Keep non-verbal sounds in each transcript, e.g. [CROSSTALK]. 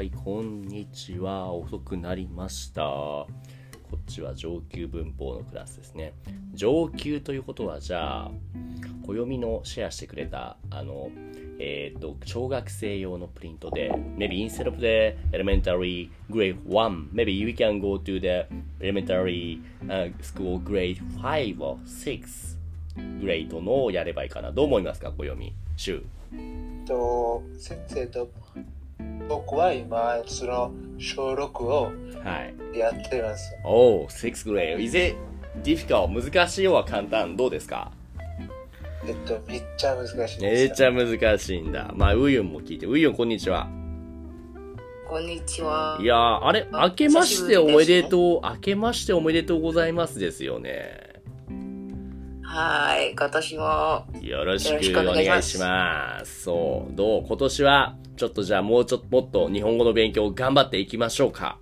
はい、こんにちは。遅くなりました。こっちは上級文法のクラスですね。上級ということは、じゃあ、暦のシェアしてくれた、あの、えっ、と、小学生用のプリントで、maybe instead of the elementary grade 1, maybe you can go to the elementary、uh, school grade 5 or 6グレードのをやればいいかな。どう思いますか、暦。週。と先生と僕は今その小6をはい。やっています。Oh, sixth grade. Is it difficult? 難しいよは簡単。どうですか？えっと、めっちゃ難しいです。めっちゃ難しいんだ。まあ、ウユンも聞いて。ウユン、こんにちは。こんにちは。いやー、あれ、あ明けましておめでとう、明けましておめでとうございますですよね。はい、今年も。よろしくおくお願いします願いします。そう、どう？今年は、ちょっとじゃあもうちょっと、もっと日本語の勉強頑張っていきましょうか。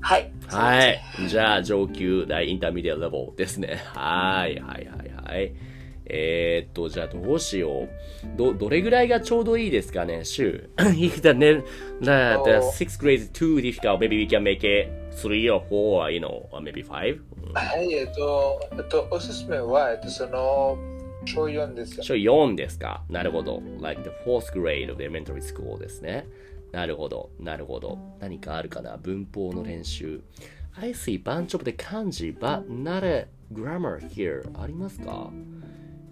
はい。はい。じゃあ、上級大インターミディアレベルですね。はい、はい、はい、はい。えー、っと、じゃあどうしよう。ど、どれぐらいがちょうどいいですかね、週。If the, ne- the, the sixth grade is too difficult, maybe we can make it three or four, you know, or maybe five? はい、えっと、えっと、おすすめは、えっと、その小4ですよ。小4ですか？なるほど。like the fourth grade of elementary school ですね。なるほど、なるほど。何かあるかな？文法の練習。I see bunch of the 漢字 but not a grammar here. ありますか？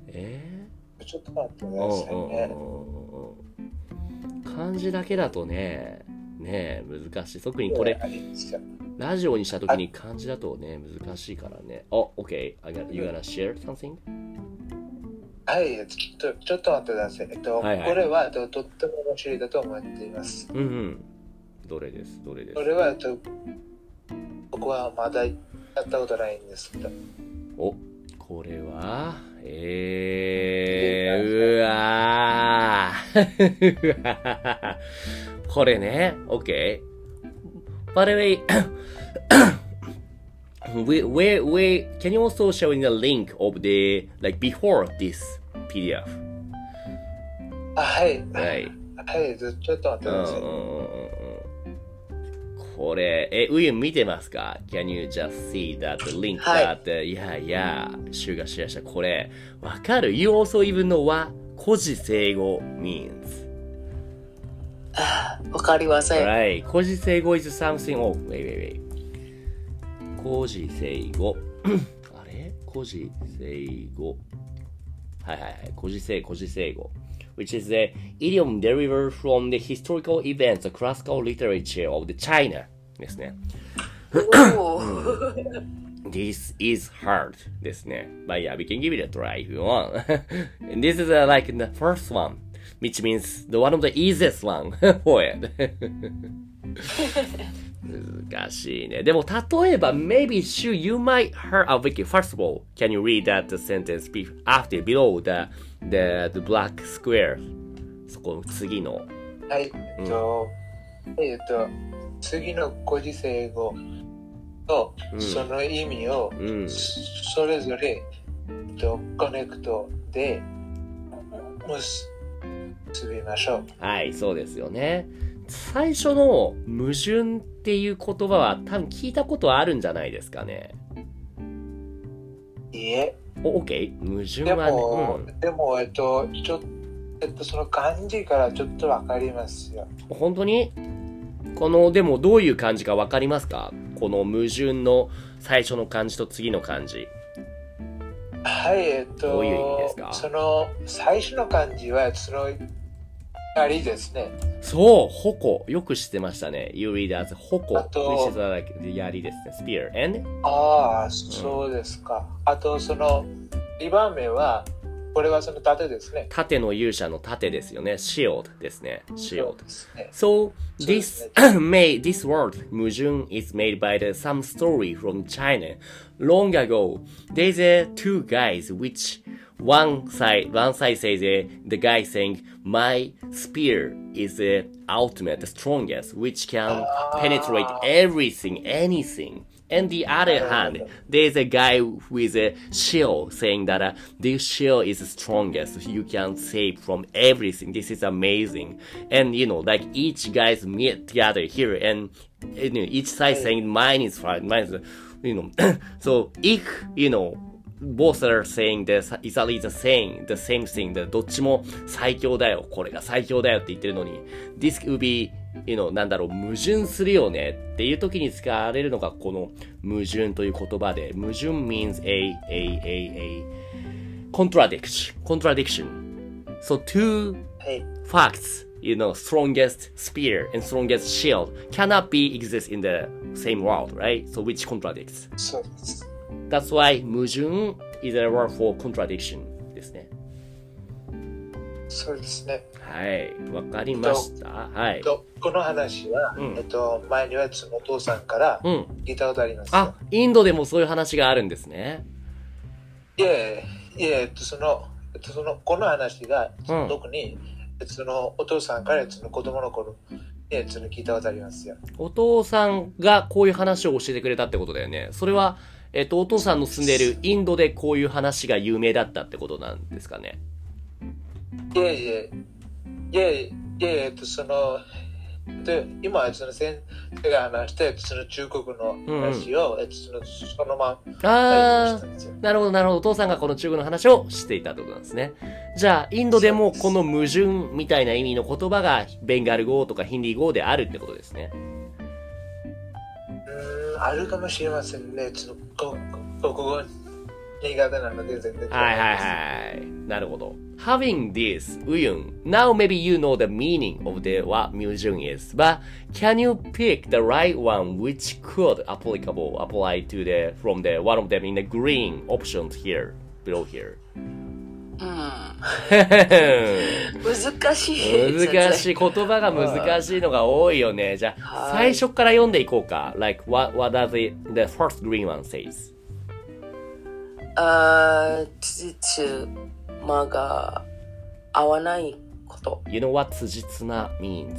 え？ちょっと待ってくー、ださいね。漢字だけだとね、ね難しい。特にこれ、ラジオにした時に漢字だとね、難しいからね。お、OK. I got, you gonna share something? はい、えっとちょっと、ちょっと待ってください。えっと、はいはいこれは、と、とっても面白いだと思っています。うんうん。どれです？どれですこれは、と、僕はまだやったことないんですけど、お、これは、えー、うわー。うわーこれね、OK。By the way, we, we, we, can you also show in the link of the, like before this PDF? あ、はい、はい。ちょっと待ってください。これ、え、ウユン見てますか ?Can you just see that link はい that, いやいや、シュガシェアした。これ、わかる ?You also even know what 古事成語 means. わかりません。Right. 古事成語 is something, oh, wait, wait, wait. 古事成語。あれ古事成語。はいはいはい。古事成、古事成語。which is the idiom derived from the historical events, the classical literature of the China ですね。This is hard ですね。But yeah, we can give it a try if you want. And this is uh, like the first one, which means the one of the easiest one for it. 難しいね。でも、例えば、maybe, Shu, you might heard, uh, Vicky, first of all, can you read that sentence after, below the, the, the black square? そこ、次の。はい、えっと、えっと、次の古事成語とうんその意味をうん。それぞれ、えっと、コネクトで結びましょう。はい、そうですよね。最初の矛盾っていう言葉は多分聞いたことあるんじゃないですかね。いいえ、お、OK? 矛盾ではも、ね、でも、えっと、ちょっと、えっと、その漢字からちょっとわかりますよ。うん。本当に？この、でもどういう漢字かわかりますか？この矛盾の最初の漢字と次の漢字。はい、えっと、どういう意味ですか？その最初の漢字は、その、槍ですね。そう、矛。よく知ってましたね。You read as 矛。あと槍ですね。spear. And? ああ、そうですか。あと、その、2番目は、これはその盾ですね。盾の勇者の盾ですよね。shield ですね。shield. ですね So そうで this す made this word 矛盾 is made by the some story from China. Long ago, there's a two guys which one side one side says uh, the guy saying my spear is the ultimate, the strongest, which can penetrate everything, anything. And the other hand, there's a guy with a shield saying that uh, this shield is the strongest. You can save from everything. This is amazing. And you know, like each guys meet together here, and you know, each side saying mine is fine, mine is, you know. [CLEARS THROAT] so if you know both are saying the exactly the same, the same thing. でどっちも最強だよ。これが最強だよって言ってるのに、this would be, you know, なんだろう、矛盾するよねっていう時に使われるのがこの矛盾という言葉で、矛盾 means a, a, a, a, contradiction, contradiction. So two はい。facts, you know, strongest spear and strongest shield cannot be exist in the same world, right? So which contradicts. そうです。That's why 矛盾 is a word for contradiction ですね。そうですね。はい。わかりましたはい。とこの話は、うんえっと、前にはそのお父さんからうん。聞いたことありますよ。あ、インドでもそういう話があるんですね。いえいえ、えっと、その、えっと、その、この話が、うん特に、えっとその、お父さんから、その子供の頃に、えその聞いたことありますよ。お父さんがこういう話を教えてくれたってことだよね。それは、えっと、お父さんの住んでいるインドでこういう話が有名だったってことなんですかね？いえいえ、いえいえ、えっと、その、で今、その先生が話した、えその中国の話を、えっと、その、そのまま、あ。なるほど、なるほど。お父さんがこの中国の話をしていたってことなんですね。じゃあ、インドでもこの矛盾みたいな意味の言葉がベンガル語とかヒンディー語であるってことですね。うーん、あるかもしれませんね。その、こ、こ、ここ、苦手なので全然。はいはいはい。なるほど。Having this, ウユン now maybe you know the meaning of the what 矛盾 is, but can you pick the right one which could applicable apply to the from the one of them in the green options here below here? うん。難しい。難しい。言葉が難しいのが多いよね。じゃあ、はい最初から読んでいこうか。Like, what, what does the, the first green one says? あー、つつまが合わないこと。You know what 辻褄 means?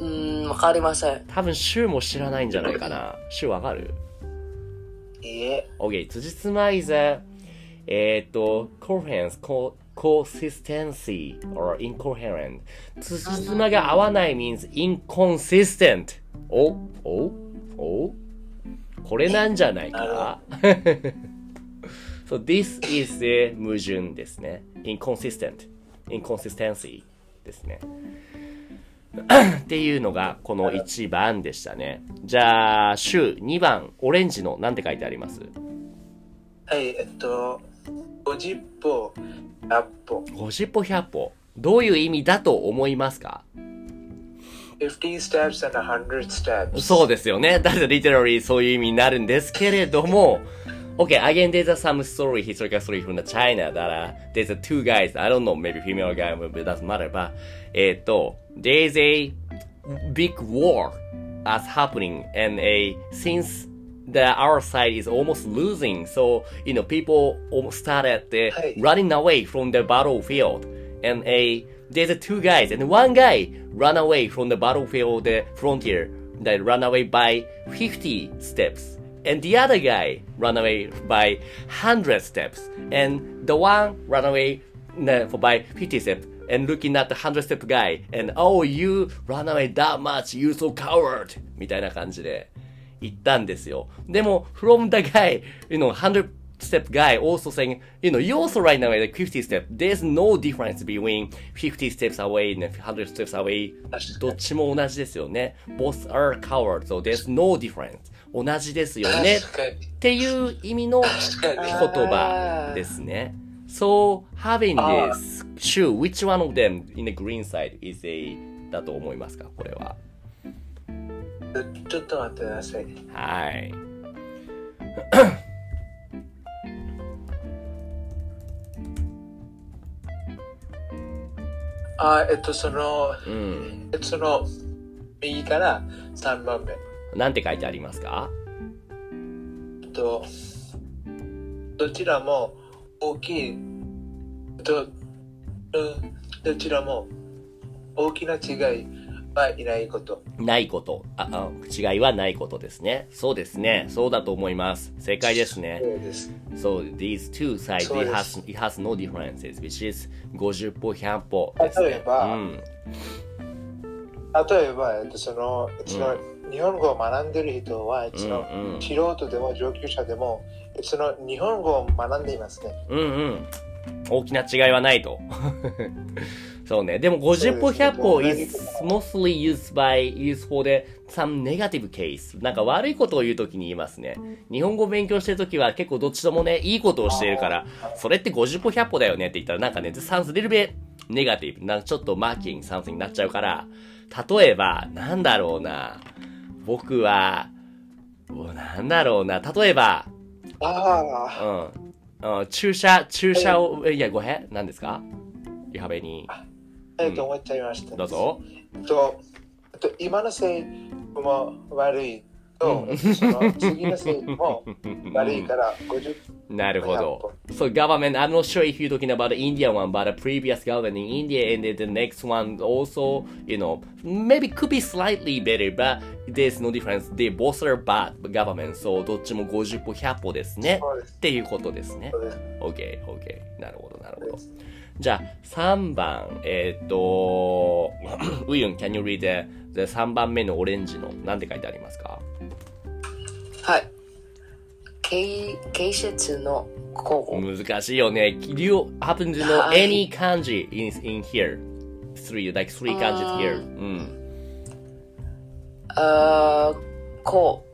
うーん、わかりません。多分、シュウも知らないんじゃないかな。シュウわかる？いいえ、?OK, 辻褄 is a, えっーと、coherence, consistency or incoherent. 辻褄が合わない means inconsistent. おおおこれなんじゃないか So this is the 矛盾ですね。inconsistent. inconsistency ですね。っていうのがこの1番でしたね。じゃあ、週2番、オレンジの何て書いてありますはい、えっと、50歩、100歩、?50 歩100歩。どういう意味だと思いますか50 steps and 100 steps。そうですよね。だって literally そういう意味になるんですけれども、Okay, again, there's a some story, historical story from the China that uh, there's a two guys, I don't know, maybe female guy, but it doesn't matter, but, えっと、there's a big war as happening and a, since the our side is almost losing, so, you know, people almost started uh, Hey. running away from the battlefield and a, there's a two guys and one guy run away from the battlefield the frontier that run away by 50 steps and the other guy run away by 100 steps and the one run away uh, for by 50 steps and looking at the 100 step guy and oh you run away that much you so coward みたいな感じで 言ったんですよでも from the guy you know 100 step guy also saying, you know, you also right now at like 50 step. There's no difference between 50 steps away and 100 steps away. どっちも同じですよね。Both are cowards, so there's no difference. 同じですよね。っていう意味の言。葉ですね。So, having this shoe, which one of them in the green side is a だと思いますかこれは。ちょっと待ってください。はい。あえっとその、うん、えっと、その右から3番目。なんて書いてありますか？えっとどちらも大きいど,、うん、どちらも大きな違いはいないこと。ないこと。あ、あ違いはないことですね。そうですね。そうだと思います。正解ですね。そうです。So these two sides, it で has, す it has no differences, which is 50歩100歩ですね。例えばうん。例えば、えっと、その、その、日本語を学んでる人は、その、うんうん素人でも上級者でも、その日本語を学んでいますね。うんうん。大きな違いはないと。そうね。でも50歩100歩 is mostly used by, for the some negative case. なんか悪いことを言うときに言いますね。日本語を勉強してるときは結構どっちともね、いいことをしているから、それって50歩100歩だよねって言ったらなんかね、this sounds a little bit negative. なんかちょっとマーキング something になっちゃうから、例えば、なんだろうな。僕は、おなんだろうな。例えば、あうん。うん、注射、注射を、いや、ごへん何ですか？リハベに。あ、えっと、思っちゃいました。どうぞ。えっと、と今のせいも悪いと、次のせいも悪いから50なるほど。So government, I'm not sure if you're talking about the Indian one, but the previous government in India and then the next one also, you know, maybe could be slightly better, but there's no difference. They both are bad government, so どっちも50歩100歩ですね。っていうことですね OK, OK. なるほど、なるほど。じゃあ、3番、えーっと、ウユン、can you read the, the 3番目のオレンジの、なんて書いてありますかはい。形形節の候補。難しいよね。Do you happen to know はい any kanji in, in here? Three, like three あー here. うん。あー、こ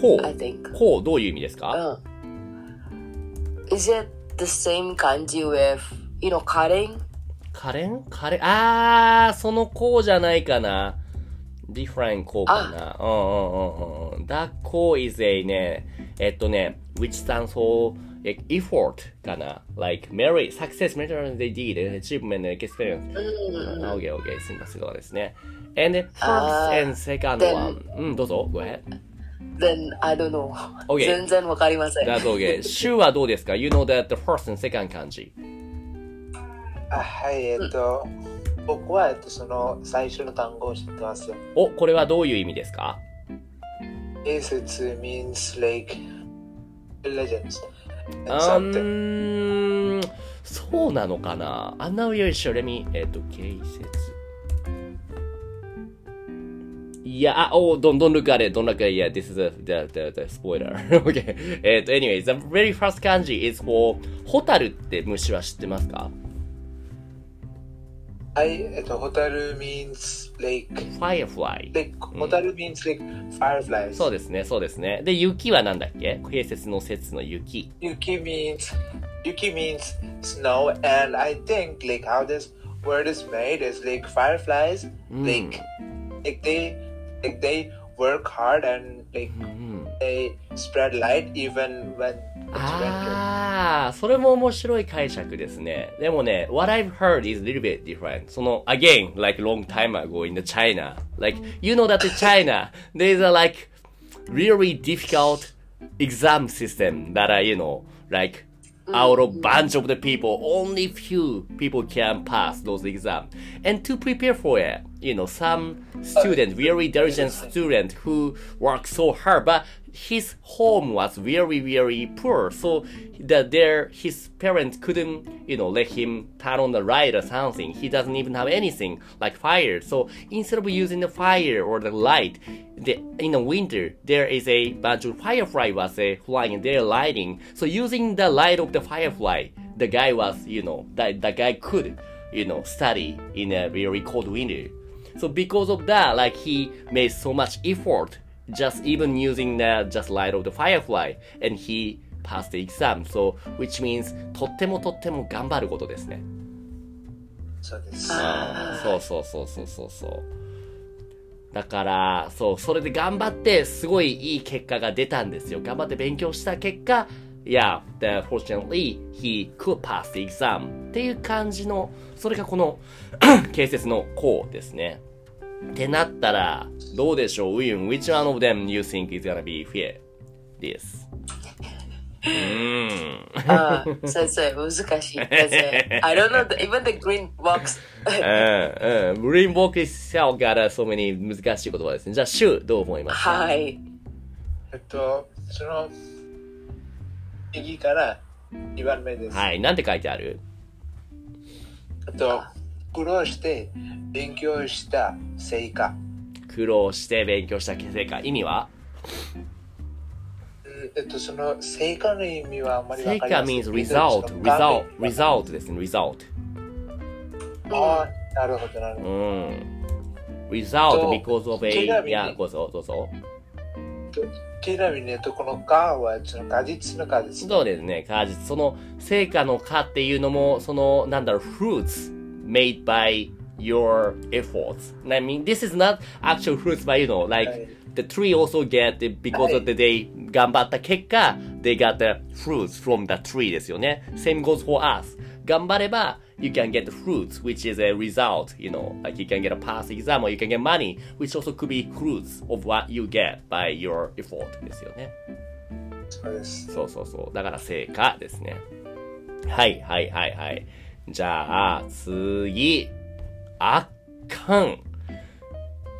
こう、I う。think. こう、どういう意味ですかうん。Is it the same kanji with, you know, cutting? カレンカレンあー、そのこうじゃないかな。different こうかな。うんうんうんうん。that こう is a ね、えっとね、which stands for effort かな。like merit, success, merit they did, achievement, experience. うん。Okay, okay, すみません、そうですね。And the first and second one. うん、どうぞ、go ahead. Then, I don't know. Okay. 全然わかりません。That's okay. 週はどうですか ?You know that the first and second 漢字。あはい、えっと、僕は、えっと、その最初の単語を知ってますよ。お、これはどういう意味ですか it means like legends うん、そうなのかな ?I'm not really sure. Let me, えっと、形説。いや、あ、oh, don't, don't look at it, don't look at it yet. This is the, the, the, the spoiler. okay. えっと、anyway, the very first 漢字 is for ホタルって虫は知ってますか はい、えっと、ホタル means like, ?firefly。 like ホタル means like fireflies. そうですね、そうですね。で、雪はなんだっけ平節の節の雪。 Yuki means Yuki means snow, and I think like how this word is made is like fireflies. Like like they like they work hard and like うん。 they spread light even when it's winter. ああ、それも面白い解釈ですね。でもね、what I've heard is a little bit different. その、again, like long time ago in the China. Like, you know that in China, there's a like really difficult exam system that are, you know, like out of bunch of the people, only few people can pass those exams. And to prepare for it, you know, some student, very diligent student who worked so hard, but his home was very, very poor. So that there, his parents couldn't, you know, let him turn on the light or something. He doesn't even have anything like fire. So instead of using the fire or the light, the, in the winter, there is a bunch of firefly was uh, flying there lighting. So using the light of the firefly, the guy was, you know, that the guy could, you know, study in a very cold winter. So because of that, like he made so much effort, just even using the just light of the firefly, and he passed the exam. So which means とってもとっても頑張ることですね。そうです。そうそうそうそうそうそう。だから、そう、それで頑張って、すごいいい結果が出たんですよ。頑張って勉強した結果、yeah, the, fortunately, he could pass the exam っていう感じの、それがこの形説のこうですね。ってなったら、どうでしょう、ウィン ?Which one of them you think is gonna be fair? This. うーん。ああ、先生、難しい。先生。[LAUGHS] I don't know, the, even the green box. [LAUGHS] うん、うん。グリーンボックス itself got so many 難しい言葉ですね。じゃあ、シュどう思います？かはい。えっと、その、右から2番目です。はい。なんて書いてある？えっと、苦労して勉強した成果。苦労して勉強した成果。意味は？うんえっと、その成果の意味はあんまりわ成果かりません means けど result, result, result ですね。result. ああ、なるほど、なるほうど。ん。result と because of a, いや、どうぞ、どうぞ。ちなみに、えっと、この「か」はその果実の「か」です。そうですね。果実。その成果の果っていうのも、その、なんだろう、fruits made by your efforts. I mean, this is not actual fruits by, you know, は like, い the tree also get it because of the day 頑張った結果 they got the fruits from the tree ですよね same goes for us 頑張れば you can get fruits which is a result you know like you can get a pass exam or you can get money which also could be fruits of what you get by your effort ですよねそうです。そうそうそうだから成果ですねはいはいはいはい じゃあ次あかん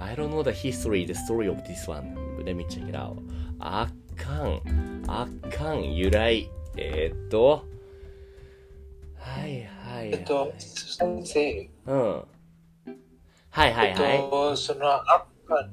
I don't know the history, the story of this one. Let me check it out. あかん。あかん。由来。えー、っと。はいはい、はい。えっと、先生、うん。はいはいえっはい。と、そのあっかん、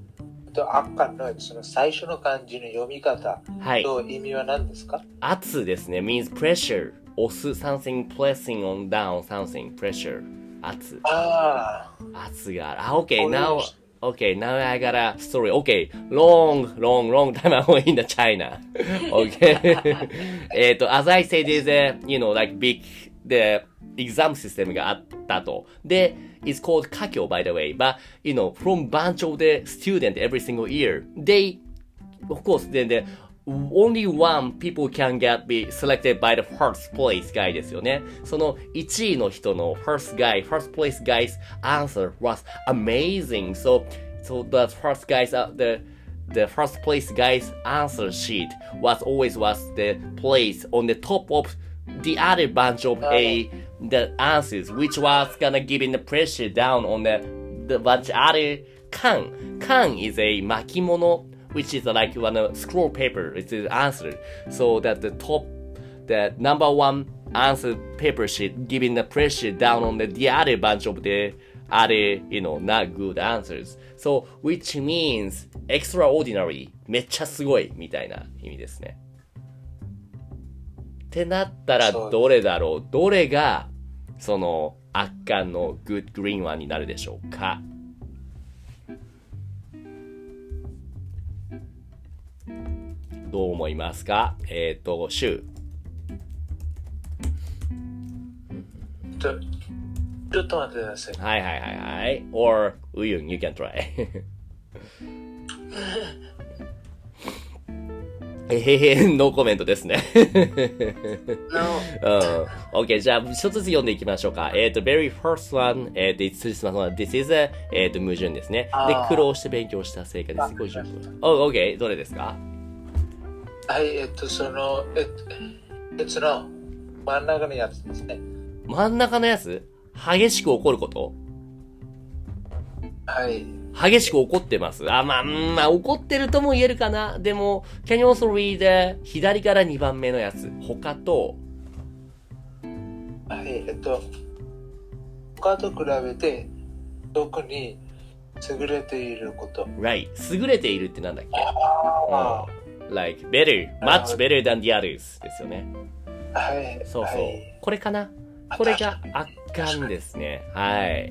えっと、あっかんのその最初の漢字の読み方はい。と意味は何ですか？圧ですね。means pressure. 押す something, pressing on down something, pressure. 圧。あ圧がある。あ、OK, now, okay, now I got a story. Okay, long, long, long time ago in the China. Okay. えっと、as I said, is a, you know, like big, the exam system があったと。で、it's called 華僑 by the way. But, you know, from bunch of the student every single year, they, of course, then the, only one people can get be selected by the first place guy ですよね。その1位の人の first guy, first place guy's answer was amazing. So, so the first guy's, uh, the, the first place guy's answer sheet was always was the place on the top of the other bunch of a the answers, which was gonna giving the pressure down on the the bunch other can. Can is a 巻物 which is like one uh, scroll paper. It's the answer. So that the top, the number one answer paper sheet giving the pressure down on the, the other bunch of the other, you know, not good answers. So, which means extraordinary. めっちゃすごいみたいな意味ですね。ってなったらどれだろうどれがその圧巻の good green one になるでしょうかどう思いますか？えっ、と、シュあ、ちょ、ちょっと待ってください。はいはいはいはい。or ウユン、you can try. [LAUGHS] えへへ、ノーコメントですね。No. [LAUGHS] うん。OK、じゃあ、一つずつ読んでいきましょうか。えっ、と、very first one, えっ、と、5つしますのは This is a, えっ、と、矛盾ですね。で苦労して勉強した成果です。あ50分。お、OK、どれですか？はい、えっと、その、えっと、別の真ん中のやつですね。真ん中のやつ？激しく怒ること？はい。激しく怒ってます？あ、まあ、うんまあ、怒ってるとも言えるかな。でも、can you also read 左から2番目のやつ？他と、はい、えっと、他と比べて、特に優れていること。right 優れているってなんだっけ？あうん like better, much better than the others ですよね。あ、はい。そうそう。はいこれかな？これが圧巻ですね。はい。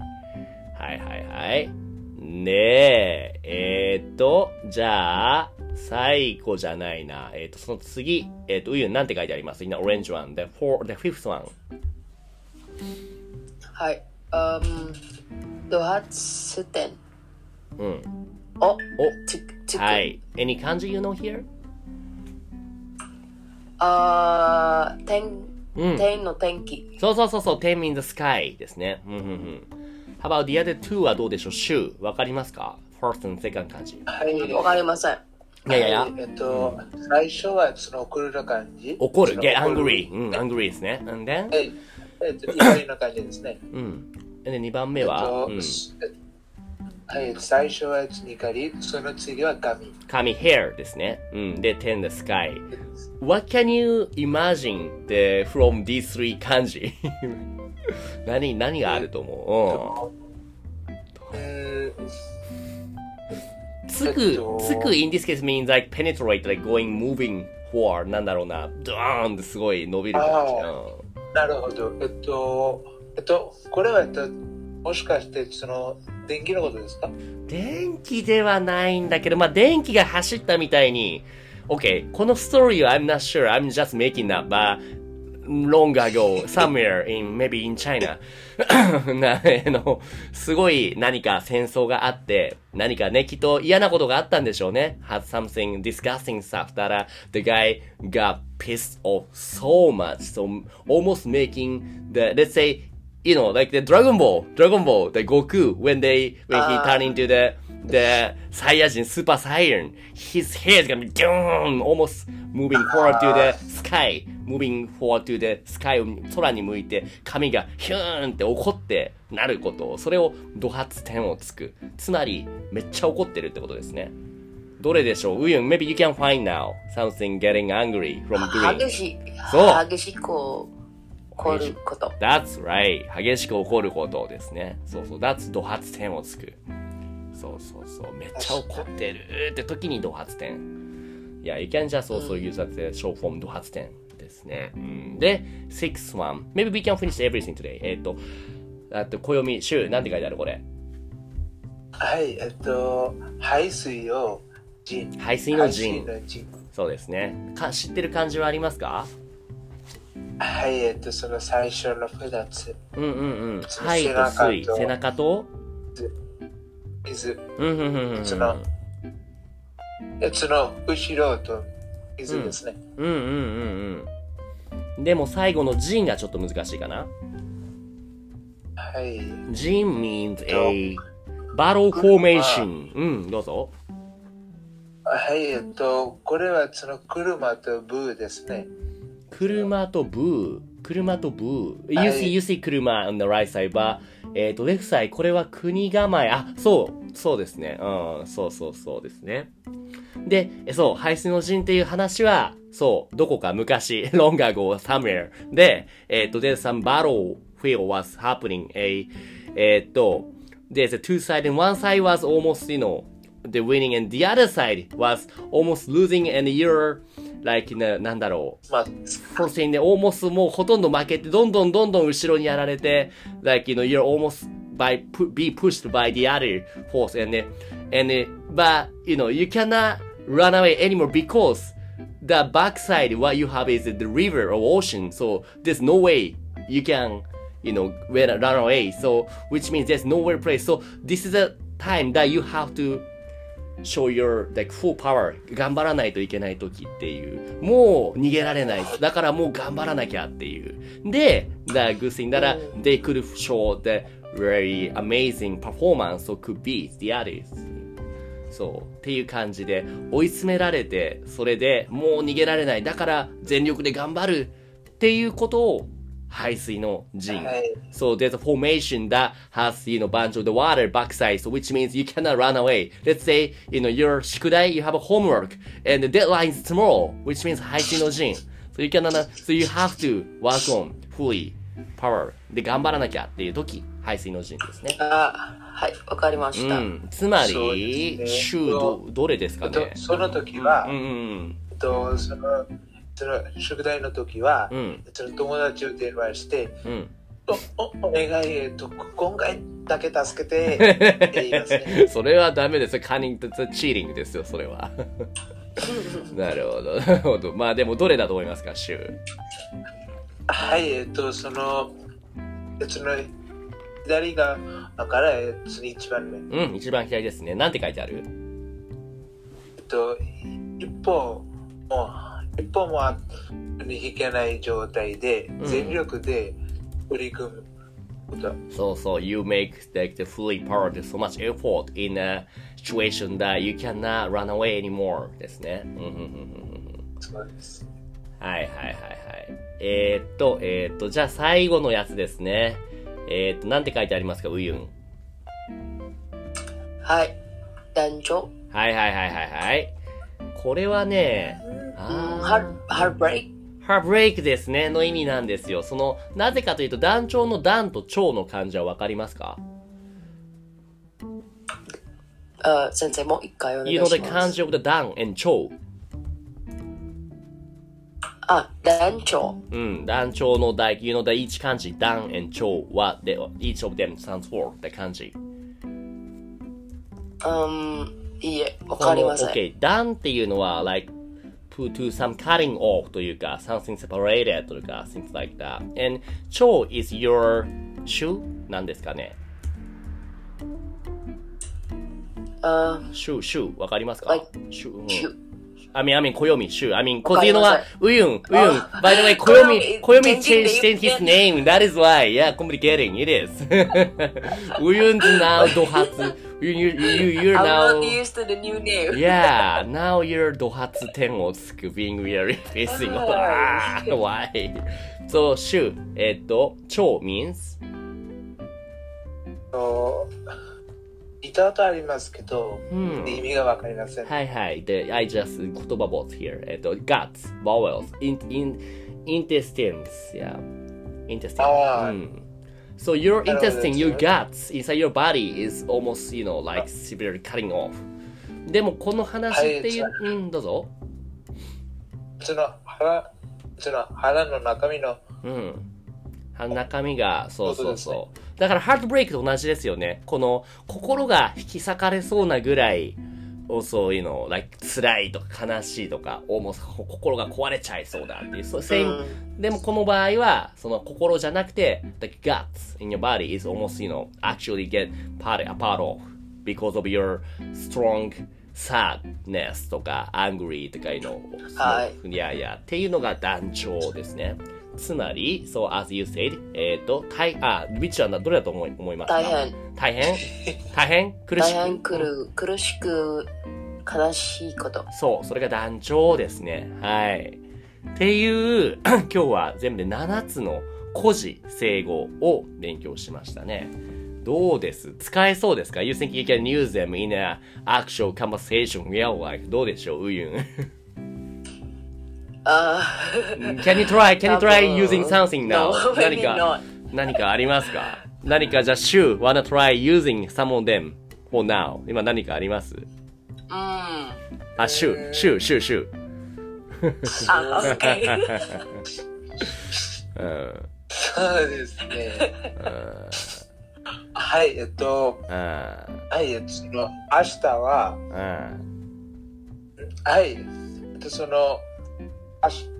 はいはいはい。ねえ、えー、っと、じゃあ、最後じゃないな。えー、っと、その次、えー、っと、うゆんなんて書いてあります ?in the orange one, the, four, the fifth one. はい。Um, ドハツテン。うん。お、お、ち、ちく。はい。any 漢字 you know here? あー、天、うん。天の天気。そうそうそうそう、天 in the sky ですね。うんうんうん。How about the other two はどうでしょう？週わかりますか ?first and second 漢字。はい。わかりません。いやいやいやはいえっと、最初はその怒るの感じ。怒る。get angry. うん、angry ですね。and then? はい。えっと、怒りの感じですね。うん。で、2番目えっは、とうん、はい、最初は怒り、その次は神。髪 hair ですね。うん。で、ten the sky. What can you imagine the, from these three 漢字何、何があると思う、うんうーん、つくえっと、つく in this case means like penetrate, like going, moving forward. なんだろうな。ドーンってすごい伸びる感じ。あなるほど。えっと、えっと、これは、えっと、もしかして、その、電気のことですか電気ではないんだけど、まあ、電気が走ったみたいに、OK、このストーリーは I'm not sure, I'm just making that, but long ago, somewhere in, maybe in China な、あの、すごい何か戦争があって、何かね、きっと嫌なことがあったんでしょうね。had something disgusting stuff that、the guy got pissed off so much, so almost making the, let's say, you know, like the Dragon Ball, Dragon Ball, the Goku, when they, when he Ah. turned into the, the Saiyajin Super Saiyan, his hair is gonna be down, almost moving forward to the sky, moving forward to the sky を空に向いて髪がヒューンって怒ってなることそれをド発点をつく。つまり、めっちゃ怒ってるってことですね。どれでしょうウユン、maybe you can find now something getting angry from doing. 激しいそう、激しく怒ること。That's right. 激しく怒ることですね。そうそう。That's ド発点をつく。そうそうそう。めっちゃ怒ってるって時にド発点。いや、you can just also use that short form ド発点ですね。うん、で、sixth one. Maybe we can finish everything today. えっ、と、あと、暦、週、なんて書いてあるこれ？はい、えっと、排水を陣排水の陣そうですね。か知ってる漢字はありますか？はい、えっと、その最初の二つ。うんうんうん。背中と水。背中と？水。うんうんうんうん。そのえその後ろと水ですね。うんうんうんうん。でも最後の陣がちょっと難しいかな。はい。陣 means a battle formation. うん、どうぞ。はい、えっと、これはその車とブーですね。車とブー。車とブー。はい You see, you see 車 on the right side, but えっ、と、レフサイ、これは国構え。あ、そう、そうですね。うん、そうそうそうですね。で、えそう、排水の陣っていう話は、そう、どこか昔、long ago, somewhere で、えっ、と、there's some battlefield was happening, a, えっ、と、there's a two side and one side was almost, you know, the winning and the other side was almost losing and you're, like, ななんだろう。まあ、first in the almost もうほとんど負けて、どんどんどんどん後ろにやられて、like, you know, you're almost by, be pushed by the other force and, uh, and, uh, but, you know, you cannot run away anymore because the backside, what you have is the river or ocean, so there's no way you can, you know, run away, so, which means there's nowhere place, so this is a time that you have to show your like full power 頑張らないといけない時っていうもう逃げられないだからもう頑張らなきゃっていうで the good thing なら they could show the very amazing performance so could be the others そうっていう感じで追い詰められてそれでもう逃げられないだから全力で頑張るっていうことを排水の陣はい。So there's a formation that has, you know, bunch of the water backside, so which means you cannot run away. Let's say, you know, your shikudai, you have a homework, and the deadline is tomorrow, which means 配信の陣 So you cannot, so you have to work on fully power. で、頑張らなきゃっていう時、排水の陣ですね。あはい、わかりまうした。ん。つまり、ね週ど、どれですえかねその時は、うんうんえっと、その、その宿題の時は、うん。うん。その友達を電話して、うん。お、お、お願い、えっと、今回だけ助けて、[LAUGHS] って言いますね。それはダメです。カニングとチーリングですよ、それは。なるほど、なるほど。まあでも、どれだと思いますか、週。はい、えっと、その、その、左側から、えっと、一番目。うん、一番左ですね。なんて書いてある？えっと、一方、もう、一歩も引けない状態でん全力で取り組むこと。そうそう、you make like the fully part so much effort in a situation that you cannot run away anymore ですね。うんうんうんうんうんそうです。はいはいはいはい。えー、っと、えー、っと、じゃあ最後のやつですね。えー、っと、なんて書いてありますか、ウユン。はい。男女。はいはいはいはいはい。これはね、うん、あハーハーブレイー、ハーブレイクですね、の意味なんですよ。その、なぜかというと、団長の団と長の漢字はわかりますか？あ先生もう一回お願いします。漢字 the 団 and 長。あ、団長。うん、団長の大、you know the each 漢字、団 and 長は、で each of them stands for って漢字。うん、いいえ、わかりません。OK、団っていうのは、like, to, to some cutting off というか、something separated というか、things like that. And 長 is your shoe? なんですかねあ、shoe, shoe わかりますか Like, shoe I mean, I mean, 暦 shoe. I mean, こわかりませんっていうのは、ウユン、ウユン。あ By the way, 暦、暦元気で changed 言 his name. That is why. Yeah, complicating. It is. ウユン now ド発。You, you, you, you're I'm now... not used to the new name. Yeah, now you're ド発点をつく being very facing. あ Why? So, 週、えっと、超 means? と聞いたことありますけど、うん意味がわかりません。はいはい。で、I just 言葉 both here. えっと、guts, vowels, in, in, intestines. Yeah. Intestine. あーうん。So your intestine, your guts inside your body is almost, you know, like severely cutting off. でもこの話っていう、はいうん、どうぞ。その腹、その腹の中身の、うん。中身が、そうそうそう。だから、ハートブレイクと同じですよね。この、心が引き裂かれそうなぐらい、そういうの、like 辛いとか悲しいとか、もう心が壊れちゃいそうだっていう、そう、same でもこの場合は、その心じゃなくて、the guts in your body is almost, you know, actually get part, a part of because of your strong sadness とか angry とかいうのはいいやいや、っていうのが団長ですね。つまり、そう、as you said, えっ、と、大、あ、ビッチはどれだと思い思いますか？大変。大変？[LAUGHS] 大変？苦しく？大変苦る苦しく悲しいこと。そう、それが団長ですね。はい。っていう、[CLEARS THROAT] 今日は全部で7つの古事、整語を勉強しましたね。どうです？使えそうですか ?You think you can use them in a actual conversation real life? どうでしょう？ウユン。[LAUGHS] あ Can you try? Can you 多 try 分 using something now? No, 何か not.、何かありますか何かじゃあ、週 wanna try using some of them for now? 今何かありますうん。あ、週、週、週、週。あ、OK。うん。そうですね。はい、えっと、あはい、えっと、その、明日は、あ、はい、えっと、その、あし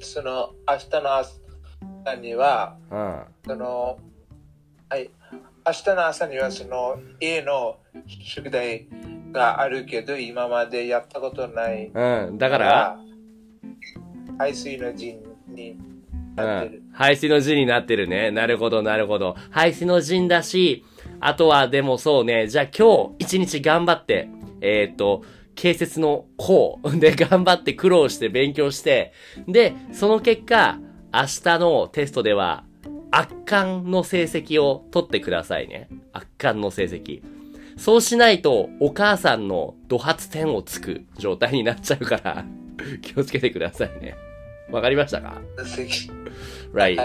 その、明日の朝には、あその、はい、明日の朝には、その、家の宿題があるけど、今までやったことないあ、うん。だから、排水の陣にうなってる。ん。排水の陣になってるね。なるほど、なるほど。排水の陣だし、あとはでもそうね、じゃあ今日一日頑張って、えっ、と、建設の項で頑張って苦労して勉強して、で、その結果、明日のテストでは圧巻の成績を取ってくださいね。圧巻の成績。そうしないと、お母さんの怒発点をつく状態になっちゃうから、気をつけてくださいね。わかりましたか？Right.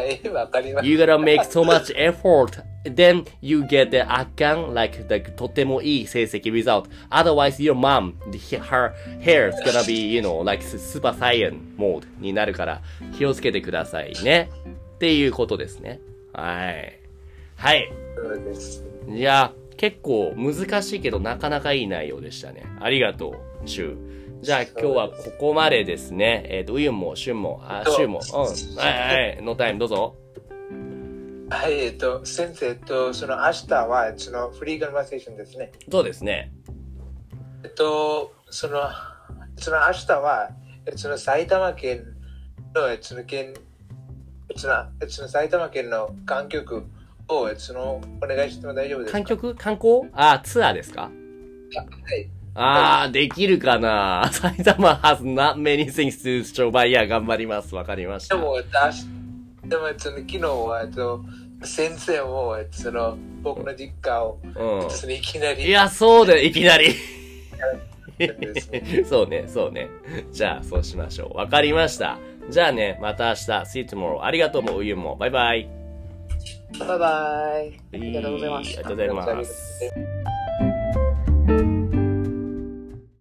You gotta make so much effort. Then you get the 圧巻 like the とてもいい成績 result. Otherwise your mom, the, her hair is gonna be, you know, like super saiyan mode になるから気をつけてくださいね。っていうことですね。はい。はい。た。そうです。いや、結構難しいけどなかなかいい内容でしたね。ありがとう、シュウ。じゃあ今日はここまでですね。えっ、と、ウユンも、シュンも、あ、シュウも、うん。はいはい、ノータイムどうぞ。はい、えっと、先生と、その明日は、そのフリーコンバセーションですね。そうですね。えっと、その、その明日は、その埼玉県のその県そのその埼玉県の観曲をそのお願いしても大丈夫ですか？観曲？観光？あ、ツアーですか？はい。あー、できるかな？[LAUGHS] 埼玉 has not many things to show by いや、頑張ります。わかりました。でも、だしでもその昨日はえっと先生もその僕の実家をうそのいきなりん。いや、そうだよ、いきなり。[LAUGHS] そうね、そうね。じゃあ、そうしましょう。わかりました。じゃあね、また明日、See you tomorrow. ありがとうも、うゆも。バイバイ。バイバイ。ありがとうございましたありがとうございます。